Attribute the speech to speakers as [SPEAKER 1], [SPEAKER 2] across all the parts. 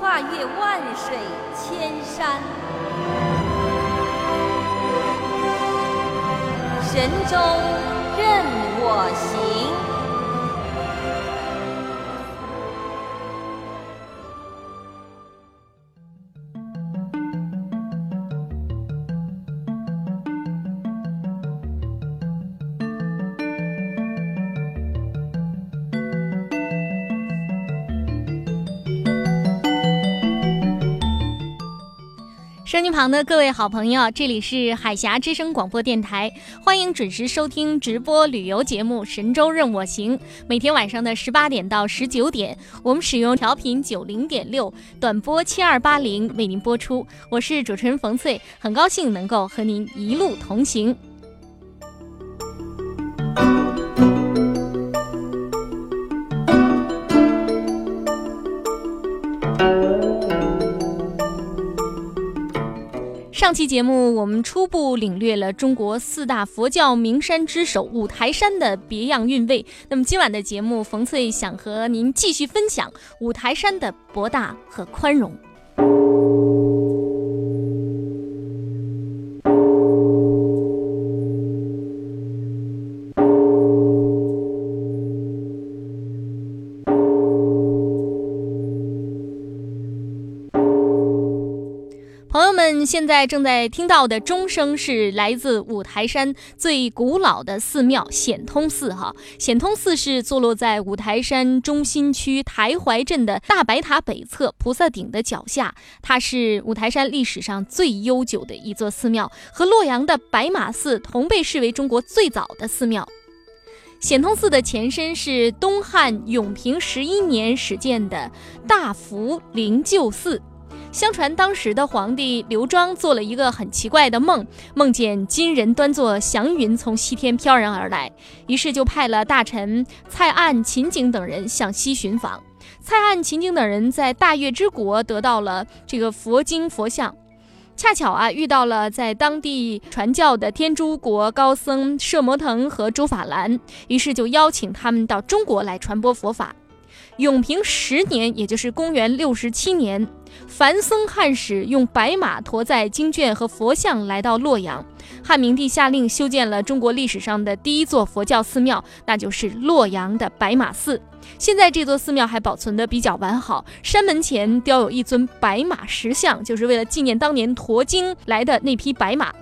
[SPEAKER 1] 跨越万水千山，神州任我行。
[SPEAKER 2] 收音旁的各位好朋友，这里是海峡之声广播电台，欢迎准时收听直播旅游节目《神州任我行》。每天晚上的十八点到十九点，我们使用调频九零点六，短波七二八零为您播出。我是主持人冯翠，很高兴能够和您一路同行。上期节目，我们初步领略了中国四大佛教名山之首五台山的别样韵味。那么今晚的节目，冯翠想和您继续分享五台山的博大和宽容。现在正在听到的钟声是来自五台山最古老的寺庙显通寺。哈，显通寺是坐落在五台山中心区台怀镇的大白塔北侧菩萨顶的脚下。它是五台山历史上最悠久的一座寺庙，和洛阳的白马寺同被视为中国最早的寺庙。显通寺的前身是东汉永平十一年始建的大福灵鹫寺。相传当时的皇帝刘庄做了一个很奇怪的梦，梦见金人端坐祥云从西天飘然而来，于是就派了大臣蔡岸、秦景等人向西寻访。蔡岸、秦景等人在大月之国得到了这个佛经佛像，恰巧啊遇到了在当地传教的天竺国高僧摄摩腾和竺法兰，于是就邀请他们到中国来传播佛法。永平十年，也就是公元六十七年，梵僧汉使用白马驮载经卷和佛像来到洛阳。汉明帝下令修建了中国历史上的第一座佛教寺庙，那就是洛阳的白马寺。现在这座寺庙还保存的比较完好，山门前雕有一尊白马石像，就是为了纪念当年驮经来的那匹白马。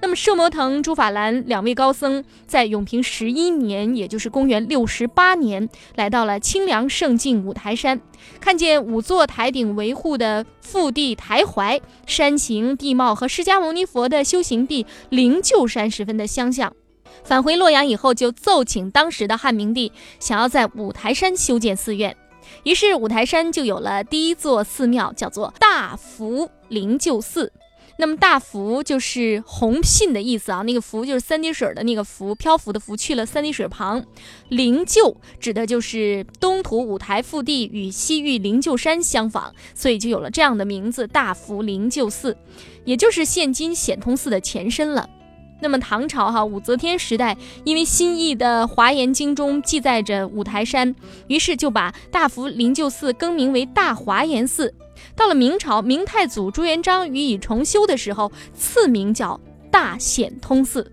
[SPEAKER 2] 那么，摄摩腾、竺法兰两位高僧在永平十一年，也就是公元六十八年，来到了清凉圣境五台山，看见五座台顶维护的腹地台怀山形地貌和释迦牟尼佛的修行地灵鹫山十分的相像。返回洛阳以后，就奏请当时的汉明帝，想要在五台山修建寺院，于是五台山就有了第一座寺庙，叫做大福灵鹫寺。那么大福就是红信的意思啊，那个福就是三滴水的那个福，漂浮的浮去了三滴水旁。灵鹫指的就是东土五台腹地与西域灵鹫山相仿，所以就有了这样的名字大福灵鹫寺，也就是现今显通寺的前身了。那么唐朝哈武则天时代，因为新译的《华严经》中记载着五台山，于是就把大福灵鹫寺更名为大华严寺。到了明朝，明太祖朱元璋予以重修的时候，赐名叫大显通寺。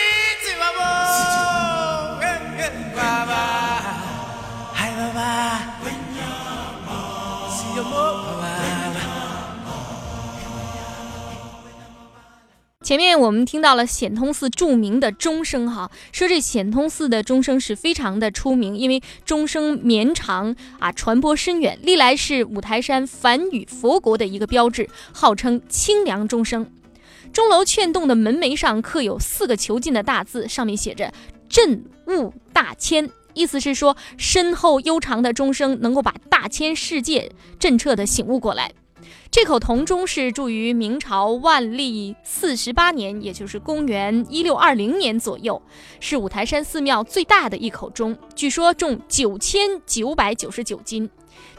[SPEAKER 2] 前面我们听到了显通寺著名的钟声，哈，说这显通寺的钟声是非常的出名，因为钟声绵长啊，传播深远，历来是五台山梵语佛国的一个标志，号称清凉钟声。钟楼券洞的门楣上刻有四个遒劲的大字，上面写着“镇悟大千”，意思是说深厚悠长的钟声能够把大千世界震彻的醒悟过来。这口铜钟是铸于明朝万历四十八年，也就是公元一六二零年左右，是五台山寺庙最大的一口钟，据说重九千九百九十九斤。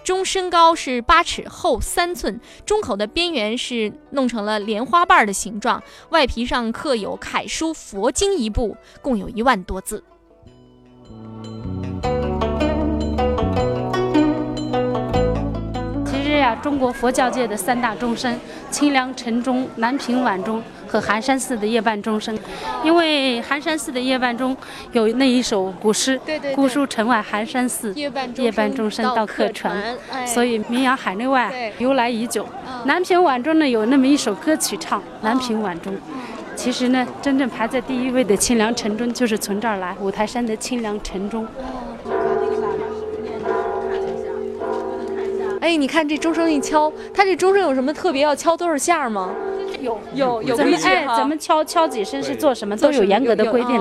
[SPEAKER 2] 钟身高是八尺，厚三寸，钟口的边缘是弄成了莲花瓣的形状，外皮上刻有楷书佛经一部，共有一万多字。
[SPEAKER 3] 中国佛教界的三大钟声：清凉晨钟、南屏晚钟和寒山寺的夜半钟声。因为寒山寺的夜半钟有那一首古诗“姑苏城外寒山寺，夜半钟声到客船”，所以名扬海内外，由来已久。南屏晚钟呢有那么一首歌曲唱：“南屏晚钟。”其实呢，真正排在第一位的清凉晨钟就是从这儿来，五台山的清凉晨钟。
[SPEAKER 2] 哎，你看这钟声一敲，它这钟声有什么特别？要敲多少下吗？
[SPEAKER 3] 有
[SPEAKER 2] 有有
[SPEAKER 3] 规矩哎，咱们敲敲几声是做什么，都有严格的规定。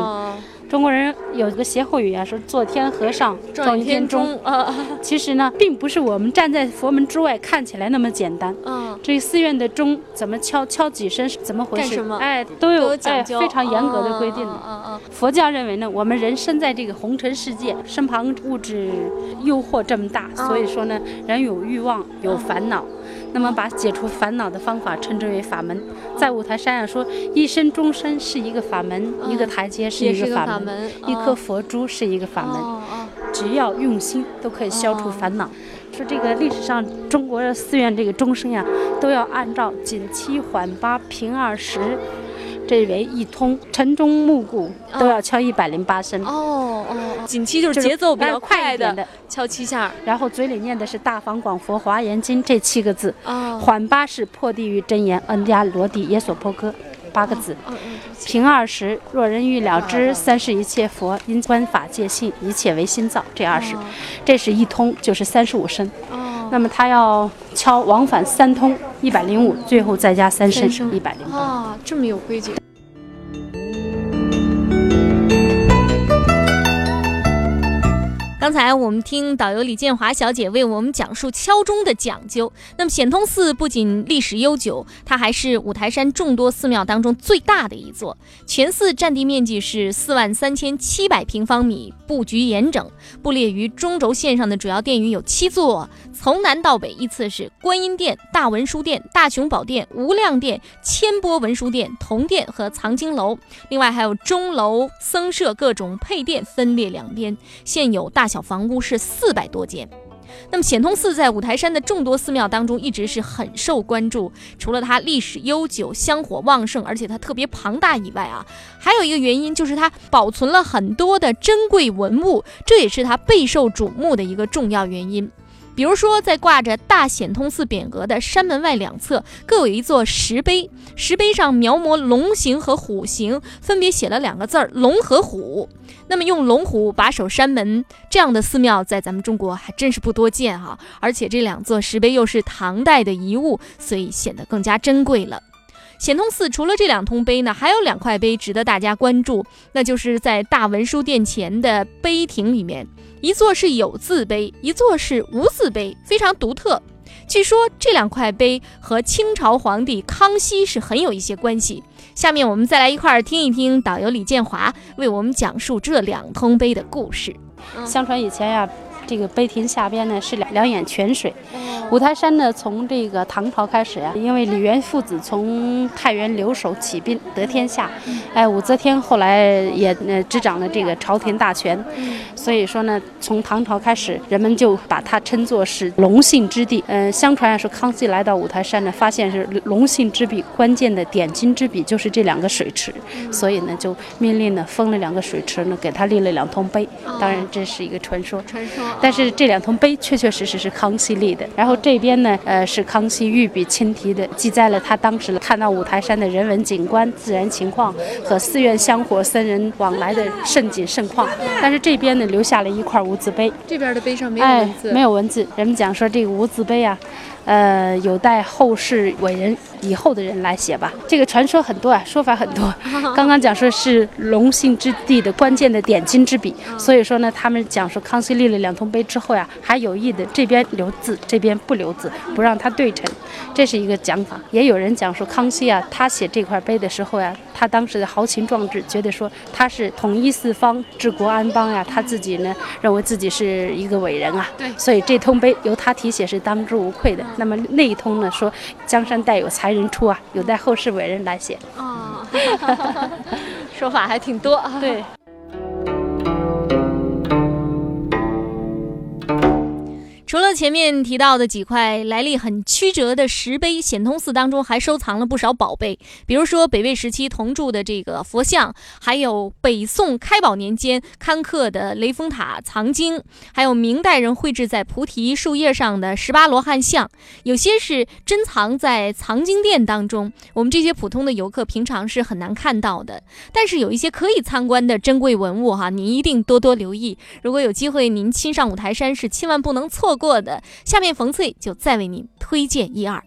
[SPEAKER 3] 中国人有一个歇后语啊，说做天和尚撞一天钟。啊，其实呢，并不是我们站在佛门之外看起来那么简单。嗯，这寺院的钟怎么敲，敲几声是怎么回事？哎，都有哎非常严格的规定的。嗯嗯。佛教认为呢，我们人生在这个红尘世界，身旁物质诱惑这么大，所以说呢，人有欲望，有烦恼。那么，把解除烦恼的方法称之为法门。在五台山上说，一生终身是一个法门，一个台阶是一个法门，一颗佛珠是一个法门。只要用心，都可以消除烦恼。说这个历史上中国的寺院这个钟声呀，都要按照紧七缓八平二十。这为一通，晨钟暮鼓都要敲一百零八声。
[SPEAKER 2] 哦哦，锦七就是节奏比较快的，敲七下，
[SPEAKER 3] 然后嘴里念的是《大方广佛华严经》这七个字。哦，缓八是破地狱真言，恩加罗地耶所破歌八个字。平二十，若人欲了知三世一切佛因观法界性，一切为心造。这二十，这是一通，就是三十五声。哦，那么他要敲往返三通，一百零五，最后再加三声，一百零八。
[SPEAKER 2] 啊，这么有规矩。刚才我们听导游李建华小姐为我们讲述敲钟的讲究。那么显通寺不仅历史悠久，它还是五台山众多寺庙当中最大的一座。全寺占地面积是四万三千七百平方米，布局严整。布列于中轴线上的主要殿宇有七座，从南到北依次是观音殿、大文殊殿、大雄宝殿、无量殿、千波文殊殿、铜殿和藏经楼。另外还有钟楼、僧舍各种配殿分列两边，现有大。小房屋是四百多间。那么显通寺在五台山的众多寺庙当中一直是很受关注。除了它历史悠久、香火旺盛，而且它特别庞大以外啊，还有一个原因就是它保存了很多的珍贵文物，这也是它备受瞩目的一个重要原因。比如说，在挂着大显通寺匾额的山门外两侧各有一座石碑，石碑上描摹龙形和虎形，分别写了两个字儿“龙”和“虎”。那么用龙虎把守山门这样的寺庙，在咱们中国还真是不多见哈。而且这两座石碑又是唐代的遗物，所以显得更加珍贵了。显通寺除了这两通碑呢，还有两块碑值得大家关注，那就是在大文殊殿前的碑亭里面。一座是有字碑，一座是无字碑，非常独特。据说这两块碑和清朝皇帝康熙是很有一些关系。下面我们再来一块儿听一听导游李建华为我们讲述这两通碑的故事。
[SPEAKER 3] 相传以前呀，这个碑亭下边呢是两两眼泉水，五台山呢，从这个唐朝开始呀，因为李渊父子从太原留守起兵得天下，哎，武则天后来也呃执掌了这个朝廷大权，所以说呢，从唐朝开始，人们就把它称作是龙兴之地。嗯，相传说康熙来到五台山呢，发现是龙兴之笔，关键的点睛之笔就是这两个水池，所以呢，就命令呢封了两个水池呢，给他立了两通碑。当然这是一个传说，
[SPEAKER 2] 传说。
[SPEAKER 3] 但是这两通碑确确实实是康熙立的。然后这边呢，呃，是康熙御笔亲题的，记载了他当时看到五台山的人文景观、自然情况和寺院香火、僧人往来的盛景盛况。但是这边呢，留下了一块无字碑。
[SPEAKER 2] 这边的碑上没有文字，
[SPEAKER 3] 没有文字。人们讲说这个无字碑啊。呃，有待后世伟人以后的人来写吧。这个传说很多啊，说法很多。刚刚讲说是隆兴之地的关键的点睛之笔，所以说呢，他们讲说康熙立了两通碑之后呀，还有意的这边留字，这边不留字，不让它对称，这是一个讲法。也有人讲说康熙啊，他写这块碑的时候呀，他当时的豪情壮志，觉得说他是统一四方、治国安邦呀，他自己呢认为自己是一个伟人啊，
[SPEAKER 2] 对，
[SPEAKER 3] 所以这通碑由他题写是当之无愧的。那么那一通呢说，江山代有才人出啊，有待后世伟人来写。
[SPEAKER 2] 哦，说法还挺多。
[SPEAKER 3] 对。
[SPEAKER 2] 除了前面提到的几块来历很曲折的石碑，显通寺当中还收藏了不少宝贝，比如说北魏时期铜铸的这个佛像，还有北宋开宝年间刊刻的雷峰塔藏经，还有明代人绘制在菩提树叶上的十八罗汉像，有些是珍藏在藏经殿当中，我们这些普通的游客平常是很难看到的。但是有一些可以参观的珍贵文物哈，您一定多多留意。如果有机会您亲上五台山，是千万不能错。过过的，下面冯翠就再为您推荐一二。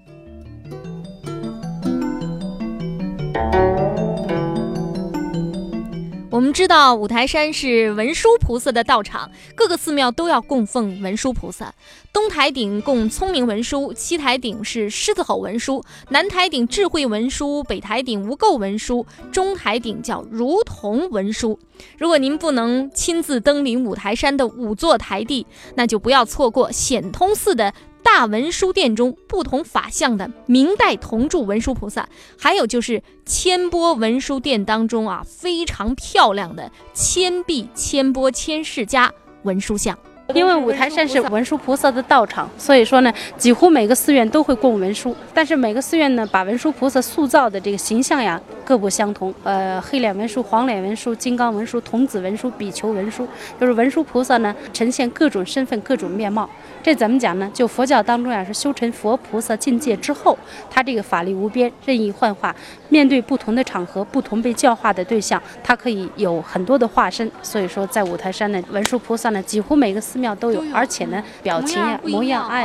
[SPEAKER 2] 我们知道五台山是文殊菩萨的道场，各个寺庙都要供奉文殊菩萨。东台顶供聪明文殊，西台顶是狮子吼文殊，南台顶智慧文殊，北台顶无垢文殊，中台顶叫如同文殊。如果您不能亲自登临五台山的五座台地，那就不要错过显通寺的。大文殊殿中不同法相的明代铜铸文殊菩萨，还有就是千波文殊殿当中啊非常漂亮的千臂千波千世家文殊像。
[SPEAKER 3] 因为五台山是文殊菩萨的道场，所以说呢，几乎每个寺院都会供文殊。但是每个寺院呢，把文殊菩萨塑造的这个形象呀，各不相同。呃，黑脸文殊、黄脸文殊、金刚文殊、童子文殊、比丘文殊，就是文殊菩萨呢，呈现各种身份、各种面貌。这怎么讲呢？就佛教当中呀，是修成佛菩萨境界之后，他这个法力无边，任意幻化，面对不同的场合、不同被教化的对象，他可以有很多的化身。所以说，在五台山呢文殊菩萨呢，几乎每个寺寺庙都有，而且呢，表情呀、模样、哎，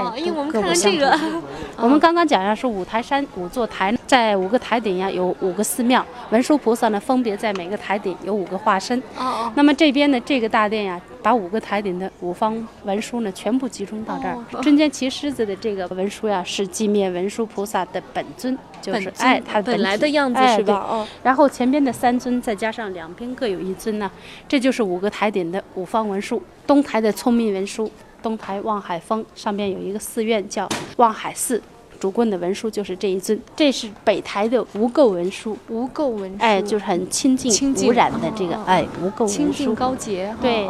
[SPEAKER 3] 各不相同。我们刚刚讲呀，是五台山五座台，在五个台顶呀有五个寺庙，文殊菩萨呢分别在每个台顶有五个化身。
[SPEAKER 2] 哦
[SPEAKER 3] 那么这边的这个大殿呀。把五个台顶的五方文书呢，全部集中到这儿。中间骑狮子的这个文书呀，是寂灭文殊菩萨的本尊，就是哎，他
[SPEAKER 2] 本来的样子是吧？哦。
[SPEAKER 3] 然后前边的三尊，再加上两边各有一尊呢，这就是五个台顶的五方文书。东台的聪明文书，东台望海峰上边有一个寺院叫望海寺。主棍的文书就是这一尊，这是北台的无垢文书，
[SPEAKER 2] 无垢文书，
[SPEAKER 3] 哎，就是很清净、无染的这个，哎，无垢文书，
[SPEAKER 2] 清净高洁，
[SPEAKER 3] 对。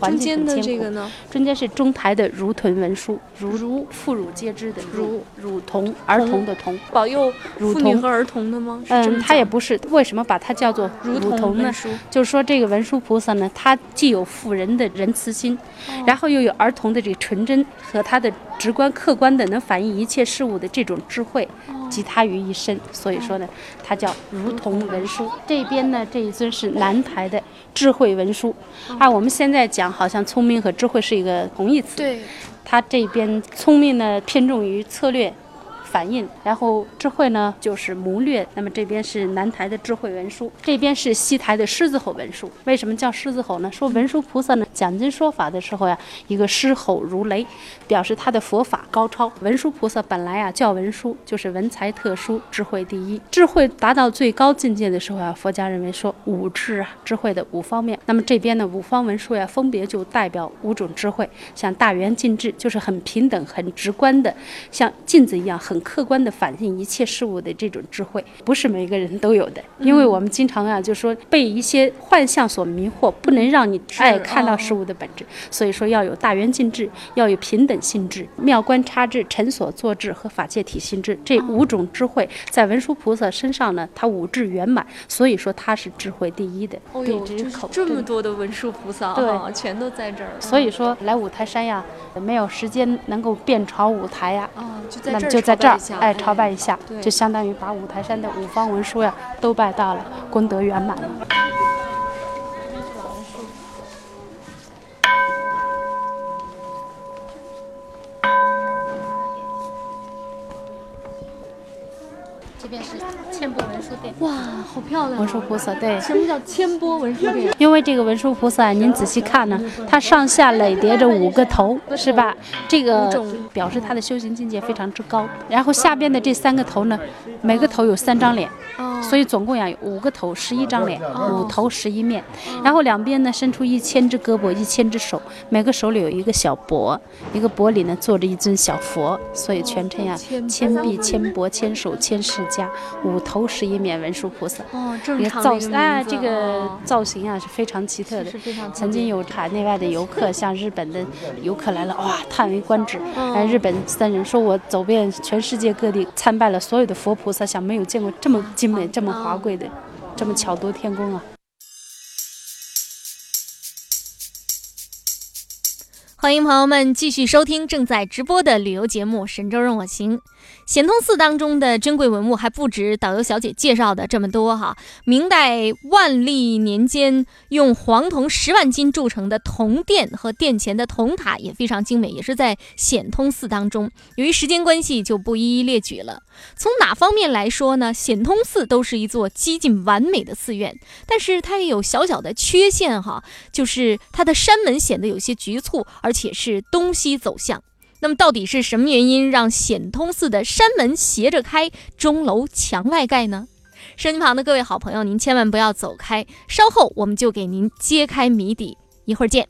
[SPEAKER 2] 中间的这个呢？
[SPEAKER 3] 中间是中台的如臀文书，如如妇孺皆知的
[SPEAKER 2] 如
[SPEAKER 3] 乳童，儿童的童，
[SPEAKER 2] 保佑妇女和儿童的吗？
[SPEAKER 3] 嗯，他也不是。为什么把它叫做
[SPEAKER 2] 如
[SPEAKER 3] 童呢？就是说这个文殊菩萨呢，他既有妇人的仁慈心，然后又有儿童的这个纯真和他的直观客观的能反映一切事物的。这种智慧集他于一身，所以说呢，它叫如同文殊。这边呢，这一尊是南台的智慧文殊。啊，我们现在讲好像聪明和智慧是一个同义词。
[SPEAKER 2] 对，
[SPEAKER 3] 它这边聪明呢偏重于策略。反应，然后智慧呢就是谋略。那么这边是南台的智慧文书，这边是西台的狮子吼文书。为什么叫狮子吼呢？说文殊菩萨呢讲经说法的时候呀，一个狮吼如雷，表示他的佛法高超。文殊菩萨本来啊叫文殊，就是文才特殊，智慧第一。智慧达到最高境界的时候啊，佛家认为说五智啊，智慧的五方面。那么这边呢，五方文书呀，分别就代表五种智慧。像大圆镜智，就是很平等、很直观的，像镜子一样很客观的反映一切事物的这种智慧，不是每个人都有的。因为我们经常啊，就说被一些幻象所迷惑，不能让你爱看到事物的本质。所以说要有大圆镜智，要有平等性智、妙观察智、成所作智和法界体性智这五种智慧，在文殊菩萨身上呢，他五智圆满，所以说他是智慧第一的。
[SPEAKER 2] 哦呦，这么多的文殊菩萨，
[SPEAKER 3] 对，
[SPEAKER 2] 全都在这儿。
[SPEAKER 3] 所以说来五台山呀，没有时间能够遍朝五台呀，
[SPEAKER 2] 那么
[SPEAKER 3] 就在这儿
[SPEAKER 2] 哎
[SPEAKER 3] 朝拜一下，就相当于把五台山的五方文殊呀都拜到了，功德圆满了。这边是千波文殊殿，
[SPEAKER 2] 哇，好漂亮！
[SPEAKER 3] 文殊菩萨对，
[SPEAKER 2] 什么叫千波文殊殿？
[SPEAKER 3] 因为这个文殊菩萨，您仔细看呢，它上下累叠着五个头，是吧？这个表示他的修行境界非常之高。然后下边的这三个头呢，每个头有三张脸，所以总共呀有五个头，十一张脸，五头十一面。然后两边呢伸出一千只胳膊，一千只手，每个手里有一个小钵，一个钵里呢坐着一尊小佛，所以全称呀千臂、千钵、千手、千世家，五头十一面文殊菩萨。
[SPEAKER 2] 哦，这
[SPEAKER 3] 个造型啊，这个造型啊是非常奇特的。曾经有海内外的游客，像日本的游客来了，哇，叹为观止。哎，日本僧人说，我走遍全世界各地，参拜了所有的佛菩萨像，没有见过这么精美、这么华贵的，这么巧夺天工啊！
[SPEAKER 2] 欢迎朋友们继续收听正在直播的旅游节目《神州任我行》。显通寺当中的珍贵文物还不止导游小姐介绍的这么多哈。明代万历年间用黄铜十万斤铸成的铜殿和殿前的铜塔也非常精美，也是在显通寺当中。由于时间关系，就不一一列举了。从哪方面来说呢？显通寺都是一座几近完美的寺院，但是它也有小小的缺陷哈，就是它的山门显得有些局促，而且是东西走向。那么到底是什么原因让显通寺的山门斜着开，钟楼墙外盖呢？身机旁的各位好朋友，您千万不要走开，稍后我们就给您揭开谜底，一会儿见。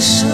[SPEAKER 4] 世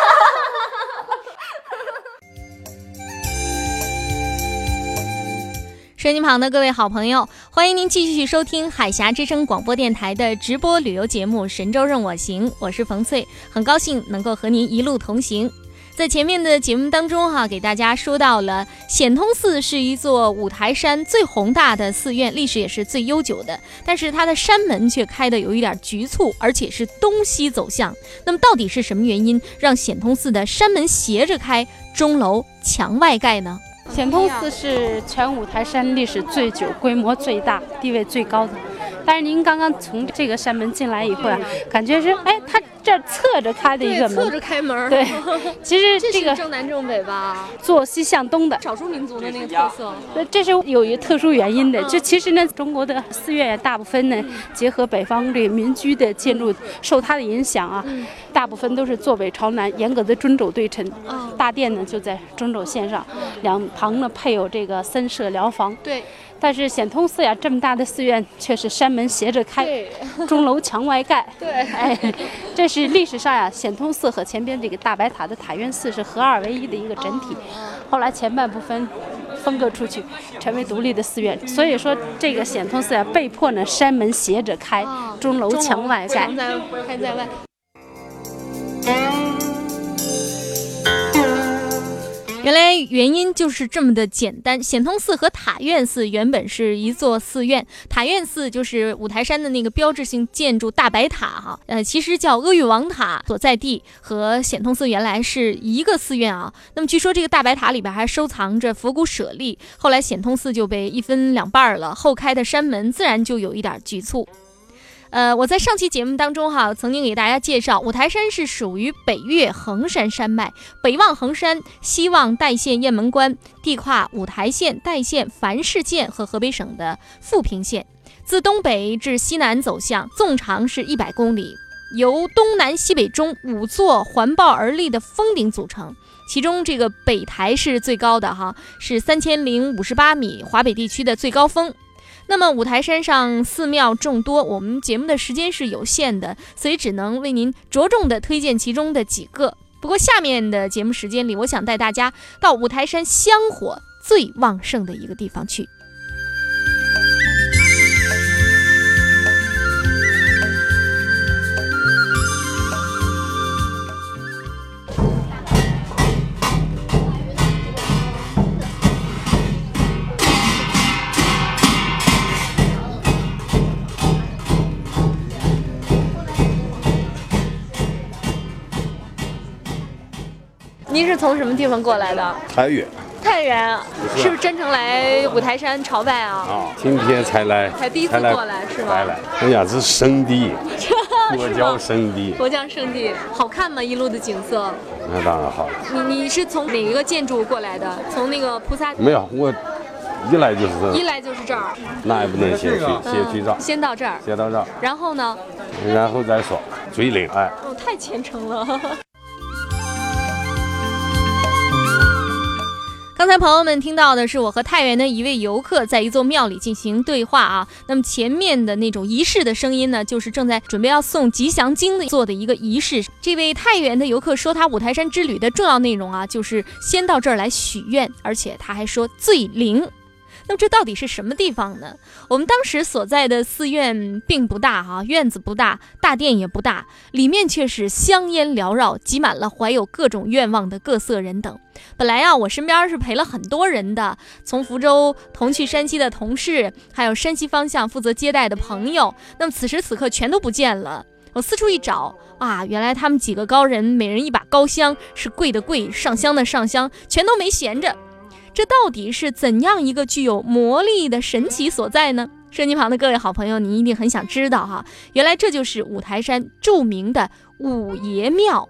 [SPEAKER 2] 收音旁的各位好朋友，欢迎您继续收听海峡之声广播电台的直播旅游节目《神州任我行》，我是冯翠，很高兴能够和您一路同行。在前面的节目当中，哈，给大家说到了显通寺是一座五台山最宏大的寺院，历史也是最悠久的。但是它的山门却开的有一点局促，而且是东西走向。那么到底是什么原因让显通寺的山门斜着开，钟楼墙外盖呢？
[SPEAKER 3] 显通寺是全五台山历史最久、规模最大、地位最高的。但是您刚刚从这个山门进来以后啊，感觉是哎，它这侧着开的一个门，
[SPEAKER 2] 侧着开门。
[SPEAKER 3] 对，其实这个
[SPEAKER 2] 正南正北吧，
[SPEAKER 3] 坐西向东的
[SPEAKER 2] 少数民族的那个特色。
[SPEAKER 3] 那这是有一个特殊原因的，就其实呢，中国的寺院大部分呢，结合北方这个民居的建筑，受它的影响啊，大部分都是坐北朝南，严格的中轴对称。大殿呢就在中轴线上，两旁呢配有这个三舍疗房。
[SPEAKER 2] 对。
[SPEAKER 3] 但是显通寺呀，这么大的寺院却是山门斜着开，钟楼墙外盖。
[SPEAKER 2] 对，
[SPEAKER 3] 哎，这是历史上呀，显通寺和前边这个大白塔的塔院寺是合二为一的一个整体。后来前半部分分割出去，成为独立的寺院。所以说，这个显通寺呀，被迫呢山门斜着开，钟楼墙外盖。
[SPEAKER 2] 开在外。原来原因就是这么的简单。显通寺和塔院寺原本是一座寺院，塔院寺就是五台山的那个标志性建筑大白塔哈，呃，其实叫阿育王塔所在地，和显通寺原来是一个寺院啊。那么据说这个大白塔里边还收藏着佛骨舍利，后来显通寺就被一分两半了，后开的山门自然就有一点局促。呃，我在上期节目当中哈，曾经给大家介绍，五台山是属于北岳衡山山脉，北望衡山，西望代县雁门关，地跨五台县、代县、繁市县和河北省的富平县，自东北至西南走向，纵长是一百公里，由东南西北中五座环抱而立的峰顶组成，其中这个北台是最高的哈，是三千零五十八米，华北地区的最高峰。那么五台山上寺庙众多，我们节目的时间是有限的，所以只能为您着重的推荐其中的几个。不过下面的节目时间里，我想带大家到五台山香火最旺盛的一个地方去。您是从什么地方过来的？
[SPEAKER 5] 太原。
[SPEAKER 2] 太原，是不是真诚来五台山朝拜啊？
[SPEAKER 5] 啊，今天才来，
[SPEAKER 2] 才第一次过来是吗？
[SPEAKER 5] 来来，哎呀，这 是圣地，佛教圣地。
[SPEAKER 2] 佛教圣地，好看吗？一路的景色？
[SPEAKER 5] 那当然好。
[SPEAKER 2] 你你是从哪一个建筑过来的？从那个菩萨？
[SPEAKER 5] 没有，我一来就是这。
[SPEAKER 2] 一来就是这儿。
[SPEAKER 5] 那也不能先去，先去这儿。
[SPEAKER 2] 先到这儿。
[SPEAKER 5] 先到这儿。
[SPEAKER 2] 然后呢？
[SPEAKER 5] 然后再说，最灵哎。
[SPEAKER 2] 哦，太虔诚了。刚才朋友们听到的是我和太原的一位游客在一座庙里进行对话啊。那么前面的那种仪式的声音呢，就是正在准备要送吉祥经的做的一个仪式。这位太原的游客说，他五台山之旅的重要内容啊，就是先到这儿来许愿，而且他还说最灵。那么这到底是什么地方呢？我们当时所在的寺院并不大哈，院子不大，大殿也不大，里面却是香烟缭绕，挤满了怀有各种愿望的各色人等。本来呀，我身边是陪了很多人的，从福州同去山西的同事，还有山西方向负责接待的朋友。那么此时此刻全都不见了。我四处一找啊，原来他们几个高人，每人一把高香，是跪的跪，上香的上香，全都没闲着。这到底是怎样一个具有魔力的神奇所在呢？摄机旁的各位好朋友，你一定很想知道哈。原来这就是五台山著名的五爷庙。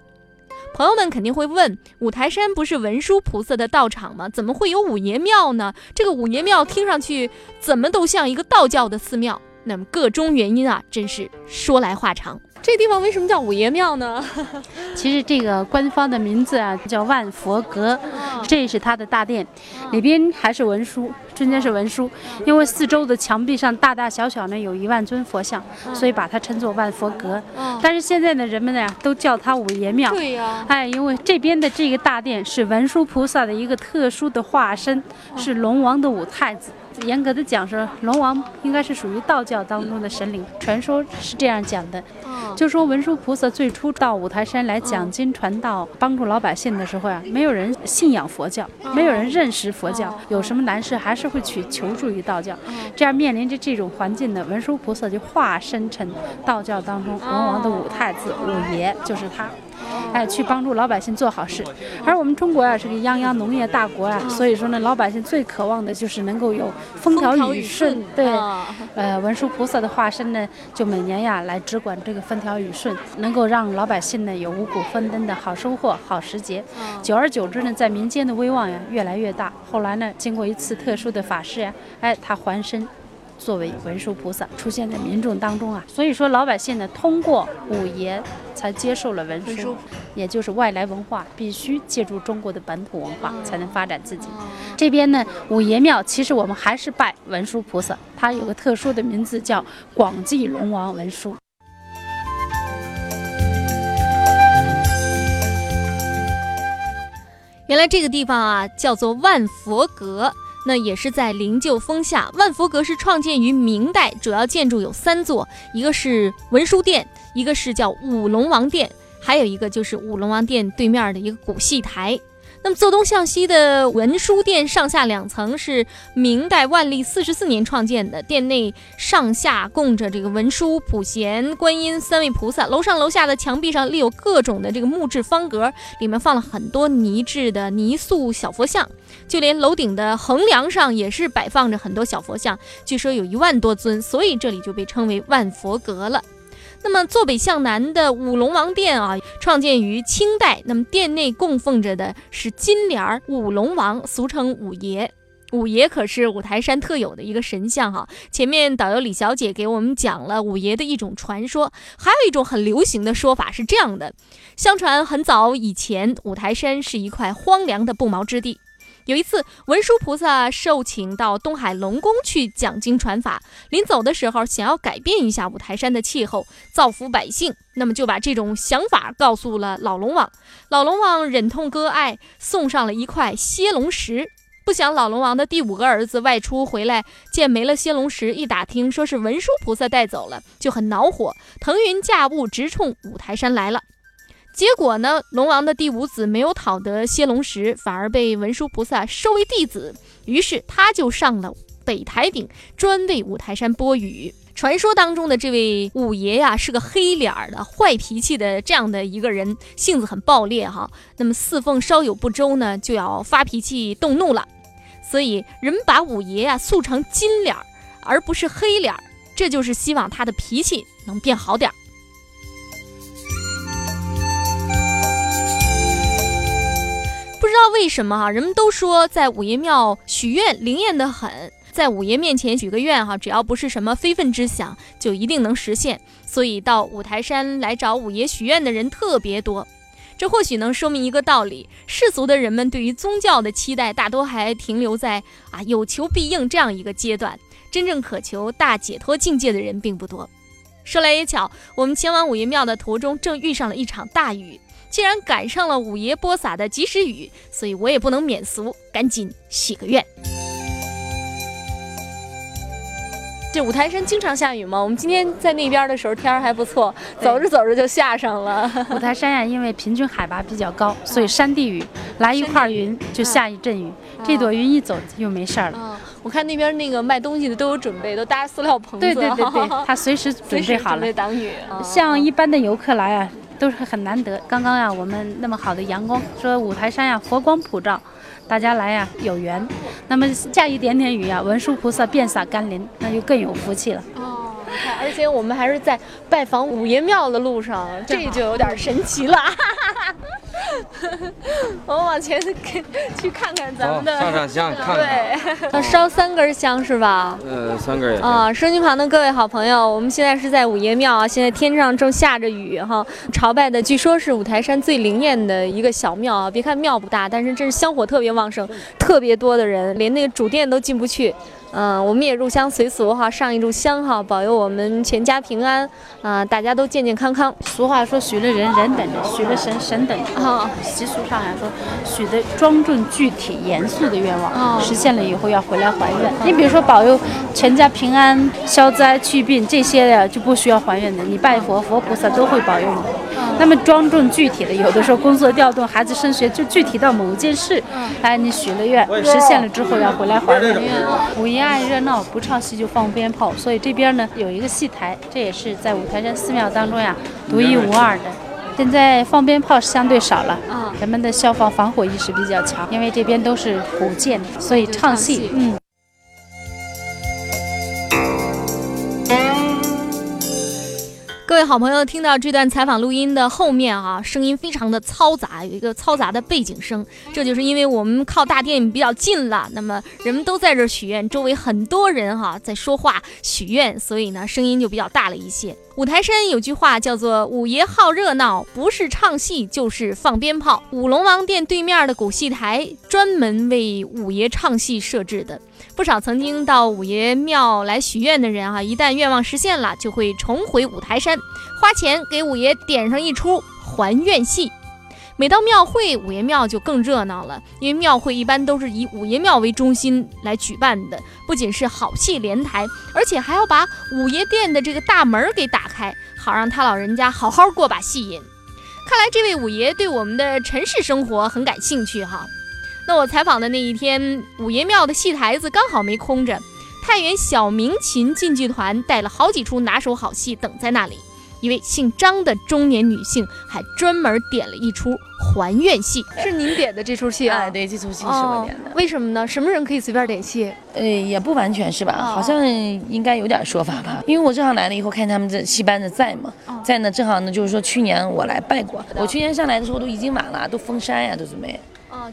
[SPEAKER 2] 朋友们肯定会问：五台山不是文殊菩萨的道场吗？怎么会有五爷庙呢？这个五爷庙听上去怎么都像一个道教的寺庙。那么个中原因啊，真是说来话长。这地方为什么叫五爷庙呢？
[SPEAKER 3] 其实这个官方的名字啊叫万佛阁，这是它的大殿，里边还是文殊，中间是文殊。因为四周的墙壁上大大小小呢有一万尊佛像，所以把它称作万佛阁。但是现在呢人们呢都叫它五爷庙。
[SPEAKER 2] 对呀，
[SPEAKER 3] 哎，因为这边的这个大殿是文殊菩萨的一个特殊的化身，是龙王的五太子。严格的讲是，龙王应该是属于道教当中的神灵，传说是这样讲的。就说文殊菩萨最初到五台山来讲经传道，帮助老百姓的时候呀，没有人信仰佛教，没有人认识佛教，有什么难事还是会去求助于道教。这样面临着这种环境呢，文殊菩萨就化身成道教当中龙王的五太子五爷，就是他。哎，去帮助老百姓做好事，而我们中国呀是个泱泱农业大国啊，所以说呢，老百姓最渴望的就是能够有风调雨顺。对，呃，文殊菩萨的化身呢，就每年呀来只管这个风调雨顺，能够让老百姓呢有五谷丰登的好收获、好时节。久而久之呢，在民间的威望呀越来越大。后来呢，经过一次特殊的法事呀，哎，他还身。作为文殊菩萨出现在民众当中啊，所以说老百姓呢通过五爷才接受了文殊，也就是外来文化必须借助中国的本土文化才能发展自己。这边呢五爷庙其实我们还是拜文殊菩萨，它有个特殊的名字叫广济龙王文殊。
[SPEAKER 2] 原来这个地方啊叫做万佛阁。那也是在灵鹫峰下，万佛阁是创建于明代，主要建筑有三座，一个是文殊殿，一个是叫五龙王殿，还有一个就是五龙王殿对面的一个古戏台。那么坐东向西的文殊殿上下两层是明代万历四十四年创建的，殿内上下供着这个文殊、普贤、观音三位菩萨。楼上楼下的墙壁上立有各种的这个木质方格，里面放了很多泥制的泥塑小佛像，就连楼顶的横梁上也是摆放着很多小佛像，据说有一万多尊，所以这里就被称为万佛阁了。那么坐北向南的五龙王殿啊，创建于清代。那么殿内供奉着的是金莲儿五龙王，俗称五爷。五爷可是五台山特有的一个神像哈。前面导游李小姐给我们讲了五爷的一种传说，还有一种很流行的说法是这样的：相传很早以前，五台山是一块荒凉的不毛之地。有一次，文殊菩萨受请到东海龙宫去讲经传法，临走的时候，想要改变一下五台山的气候，造福百姓，那么就把这种想法告诉了老龙王。老龙王忍痛割爱，送上了一块蝎龙石。不想老龙王的第五个儿子外出回来，见没了蝎龙石，一打听说是文殊菩萨带走了，就很恼火，腾云驾雾直冲五台山来了。结果呢，龙王的第五子没有讨得蝎龙石，反而被文殊菩萨收为弟子。于是他就上了北台顶，专为五台山播雨。传说当中的这位五爷呀，是个黑脸的、坏脾气的这样的一个人，性子很暴烈哈。那么侍奉稍有不周呢，就要发脾气、动怒了。所以人们把五爷呀塑成金脸儿，而不是黑脸儿，这就是希望他的脾气能变好点儿。不知道为什么哈，人们都说在五爷庙许愿灵验的很，在五爷面前许个愿哈，只要不是什么非分之想，就一定能实现。所以到五台山来找五爷许愿的人特别多。这或许能说明一个道理：世俗的人们对于宗教的期待大多还停留在啊有求必应这样一个阶段，真正渴求大解脱境界的人并不多。说来也巧，我们前往五爷庙的途中正遇上了一场大雨。既然赶上了五爷播撒的及时雨，所以我也不能免俗，赶紧许个愿。这五台山经常下雨吗？我们今天在那边的时候天儿还不错，走着走着就下上了。
[SPEAKER 3] 五台山呀，因为平均海拔比较高，所以山地雨来一块云就下一阵雨，这朵云一走又没事儿了。
[SPEAKER 2] 我看那边那个卖东西的都有准备，都搭塑料棚
[SPEAKER 3] 子。对对对对，他 随时准备好了
[SPEAKER 2] 挡雨。
[SPEAKER 3] 像一般的游客来啊，都是很难得。刚刚呀，我们那么好的阳光，说五台山呀佛光普照。大家来呀，有缘。那么下一点点雨呀，文殊菩萨遍洒甘霖，那就更有福气了。
[SPEAKER 2] 哦，而且我们还是在拜访五爷庙的路上，这就有点神奇了。我们往前去看看咱们的，
[SPEAKER 6] 上上香，看
[SPEAKER 2] 对，烧三根香是吧？
[SPEAKER 6] 呃，三根也
[SPEAKER 2] 啊。收音旁的各位好朋友，我们现在是在五爷庙啊，现在天上正下着雨哈。朝拜的据说是五台山最灵验的一个小庙啊，别看庙不大，但是这是香火特别旺盛，特别多的人，连那个主殿都进不去。嗯，我们也入乡随俗哈，上一炷香哈，保佑我们全家平安啊，大家都健健康康。
[SPEAKER 3] 俗话说，许了人人等着，许了神神等着啊。习俗上来说，许的庄重具体、严肃的愿望，实现了以后要回来还愿。你比如说保佑全家平安、消灾去病这些呀，就不需要还愿的，你拜佛，佛菩萨都会保佑你。那么庄重具体的，有的时候工作调动、孩子升学，就具体到某一件事，哎，你许了愿，实现了之后要回来还愿。五一。爱热闹，不唱戏就放鞭炮，所以这边呢有一个戏台，这也是在五台山寺庙当中呀独一无二的。现在放鞭炮相对少了，啊，人们的消防防火意识比较强，因为这边都是古建，所以唱戏，嗯。
[SPEAKER 2] 好朋友，听到这段采访录音的后面啊，声音非常的嘈杂，有一个嘈杂的背景声，这就是因为我们靠大电影比较近了，那么人们都在这许愿，周围很多人哈在说话许愿，所以呢声音就比较大了一些。五台山有句话叫做“五爷好热闹，不是唱戏就是放鞭炮”。五龙王殿对面的古戏台，专门为五爷唱戏设置的。不少曾经到五爷庙来许愿的人啊，一旦愿望实现了，就会重回五台山，花钱给五爷点上一出还愿戏。每到庙会，五爷庙就更热闹了，因为庙会一般都是以五爷庙为中心来举办的，不仅是好戏连台，而且还要把五爷殿的这个大门给打开，好让他老人家好好过把戏瘾。看来这位五爷对我们的尘世生活很感兴趣哈。那我采访的那一天，五爷庙的戏台子刚好没空着，太原小明琴晋剧团带了好几出拿手好戏等在那里。一位姓张的中年女性还专门点了一出还愿戏，是您点的这出戏啊？
[SPEAKER 7] 哎，对，这出戏是我点的。
[SPEAKER 2] 为什么呢？什么人可以随便点戏？
[SPEAKER 7] 呃，也不完全是吧，好像应该有点说法吧。因为我正好来了以后，看他们这戏班子在嘛，在呢，正好呢，就是说去年我来拜过，我去年上来的时候都已经晚了，都封山呀，都准备。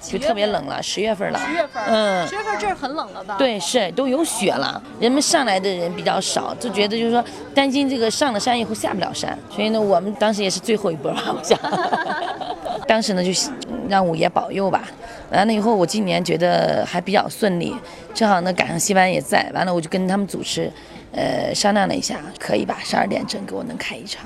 [SPEAKER 7] 就特别冷了，十月份了。
[SPEAKER 2] 十月份，嗯，十月份这儿很冷了吧？
[SPEAKER 7] 对，是都有雪了。人们上来的人比较少，就觉得就是说担心这个上了山以后下不了山，所以呢，我们当时也是最后一波吧，我想。当时呢，就让五爷保佑吧。完了以后，我今年觉得还比较顺利，正好呢赶上西班也在。完了，我就跟他们主持，呃，商量了一下，可以吧？十二点整给我能开一场。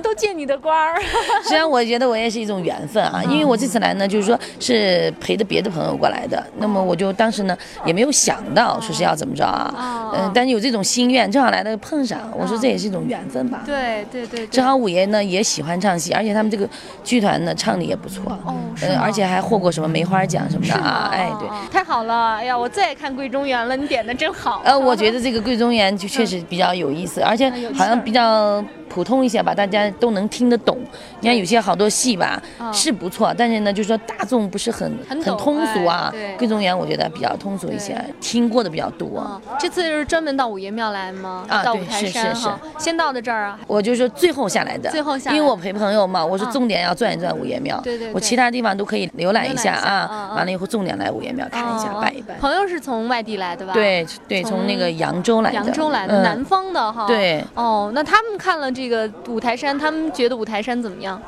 [SPEAKER 2] 都借你的光儿，
[SPEAKER 7] 实际上我觉得我也是一种缘分啊，因为我这次来呢，就是说是陪着别的朋友过来的，那么我就当时呢也没有想到说是要怎么着啊，嗯，但是有这种心愿，正好来了碰上，我说这也是一种缘分吧。
[SPEAKER 2] 对对对，
[SPEAKER 7] 正好五爷呢也喜欢唱戏，而且他们这个剧团呢唱的也不错，哦，嗯，而且还获过什么梅花奖什么的啊，哎，对，
[SPEAKER 2] 太好了，哎呀，我最爱看贵中园了，你点的真好。
[SPEAKER 7] 呃，我觉得这个贵中园就确实比较有意思，而且 好像比较。普通一些吧，大家都能听得懂。你看有些好多戏吧，是不错，但是呢，就是说大众不是很很通俗啊。贵宗园我觉得比较通俗一些，听过的比较多。
[SPEAKER 2] 这次是专门到五爷庙来吗？
[SPEAKER 7] 啊，
[SPEAKER 2] 对，是
[SPEAKER 7] 是是。
[SPEAKER 2] 先到的这儿啊。
[SPEAKER 7] 我就说最后下来的。
[SPEAKER 2] 最后下。
[SPEAKER 7] 因为我陪朋友嘛，我说重点要转一转五爷庙。
[SPEAKER 2] 对对。
[SPEAKER 7] 我其他地方都可以浏览一下啊。完了以后重点来五爷庙看一下，拜一拜。
[SPEAKER 2] 朋友是从外地来的吧？
[SPEAKER 7] 对对，从那个扬州来的。
[SPEAKER 2] 扬州来的，南方的哈。
[SPEAKER 7] 对。
[SPEAKER 2] 哦，那他们看了这个五台。山，他们觉得五台山怎么样？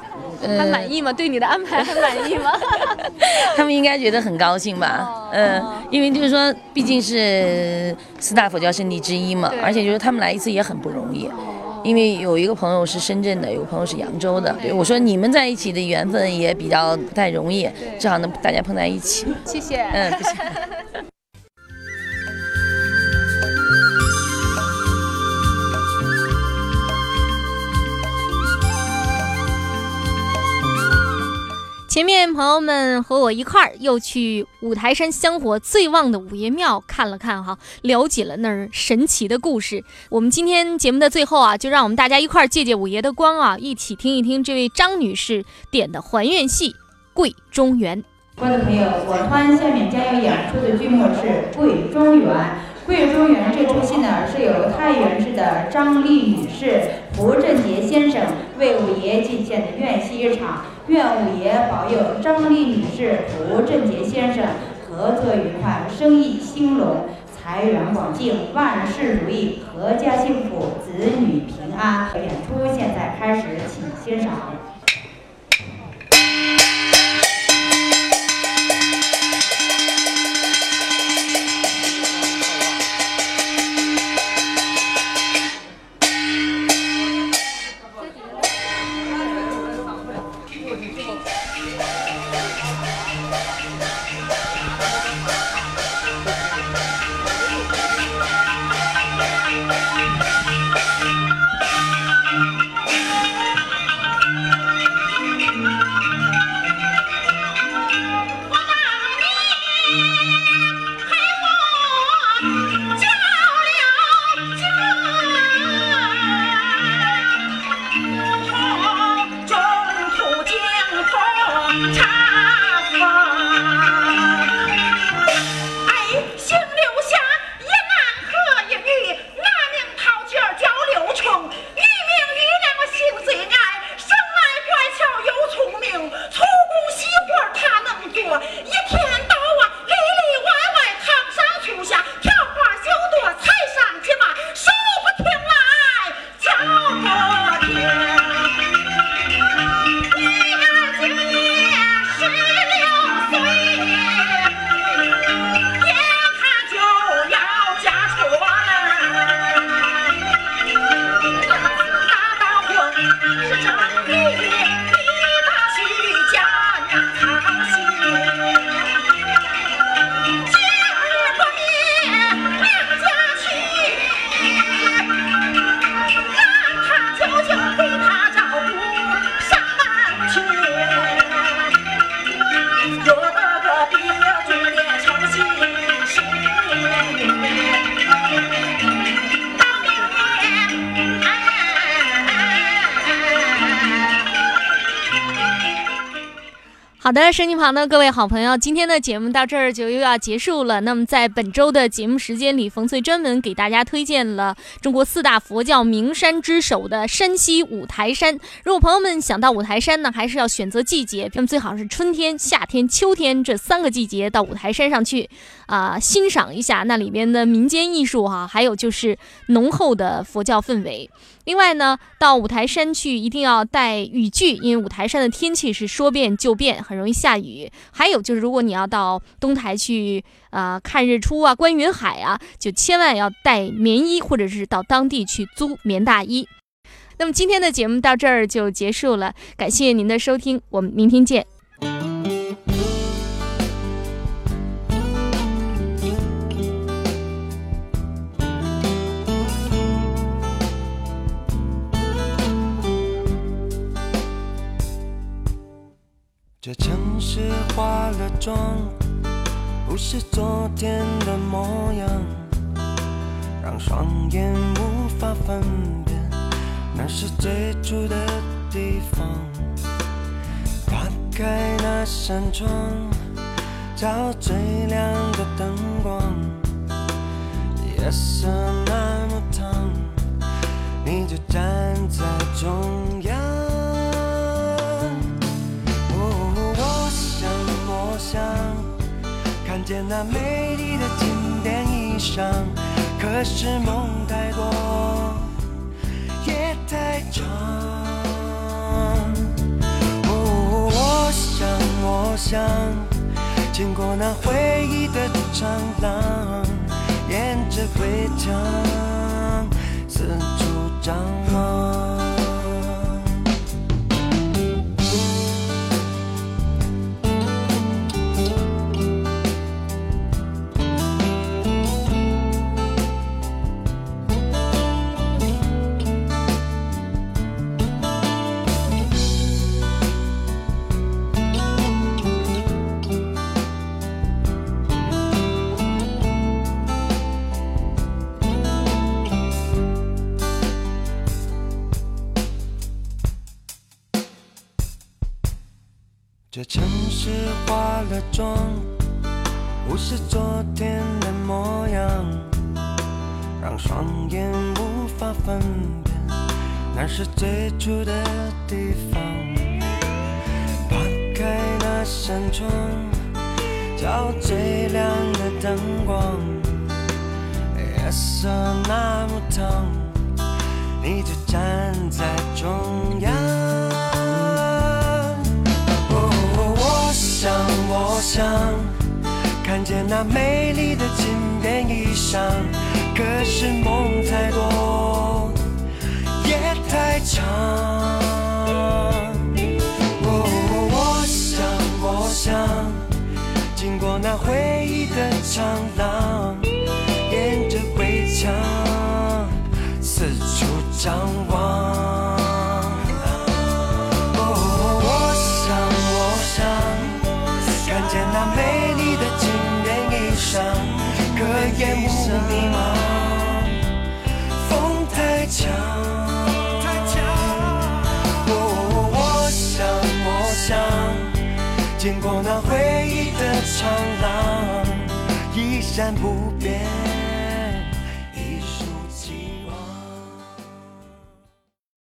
[SPEAKER 2] 还满意吗？对你的安排还满意吗？
[SPEAKER 7] 他们应该觉得很高兴吧？嗯，因为就是说，毕竟是四大佛教圣地之一嘛，而且就是他们来一次也很不容易。因为有一个朋友是深圳的，有个朋友是扬州的。对，我说你们在一起的缘分也比较不太容易，正好能大家碰在一起。
[SPEAKER 2] 谢谢。
[SPEAKER 7] 嗯，谢
[SPEAKER 2] 前面朋友们和我一块儿又去五台山香火最旺的五爷庙看了看哈，了解了那儿神奇的故事。我们今天节目的最后啊，就让我们大家一块儿借借五爷的光啊，一起听一听这位张女士点的还愿戏《桂中原》。
[SPEAKER 6] 观众朋友，我团下面将要演出的剧目是《桂中原》。《桂中元》这出戏呢，是由太原市的张丽女士、胡振杰先生为五爷进献的愿戏一场。愿五爷保佑张丽女士、胡振杰先生合作愉快，生意兴隆，财源广进，万事如意，阖家幸福，子女平安。演出现在开始，请欣赏。
[SPEAKER 2] 好的，声音旁的各位好朋友，今天的节目到这儿就又要结束了。那么在本周的节目时间里，冯翠专门给大家推荐了中国四大佛教名山之首的山西五台山。如果朋友们想到五台山呢，还是要选择季节，那么最好是春天、夏天、秋天这三个季节到五台山上去，啊，欣赏一下那里边的民间艺术哈，还有就是浓厚的佛教氛围。另外呢，到五台山去一定要带雨具，因为五台山的天气是说变就变，很容易下雨。还有就是，如果你要到东台去啊看日出啊、观云海啊，就千万要带棉衣，或者是到当地去租棉大衣。那么今天的节目到这儿就结束了，感谢您的收听，我们明天见。
[SPEAKER 8] 这城市化了妆，不是昨天的模样，让双眼无法分辨，那是最初的地方。打开那扇窗，照最亮的灯光，夜色那么烫，你就站在中央。见那美丽的经典衣裳，可是梦太多，夜太长。哦，我想，我想，经过那回忆的长廊，沿着围墙四处张望。是昨天的模样，让双眼无法分辨，那是最初的地方。打开那扇窗，照最亮的灯光，夜色那么烫，你就站在中央。哦，我想，我想看见那美丽的金边衣裳，可是梦太多，夜太长。哦，我想，我想经过那回忆的长廊，沿着围墙四处张望。长廊，依然不变。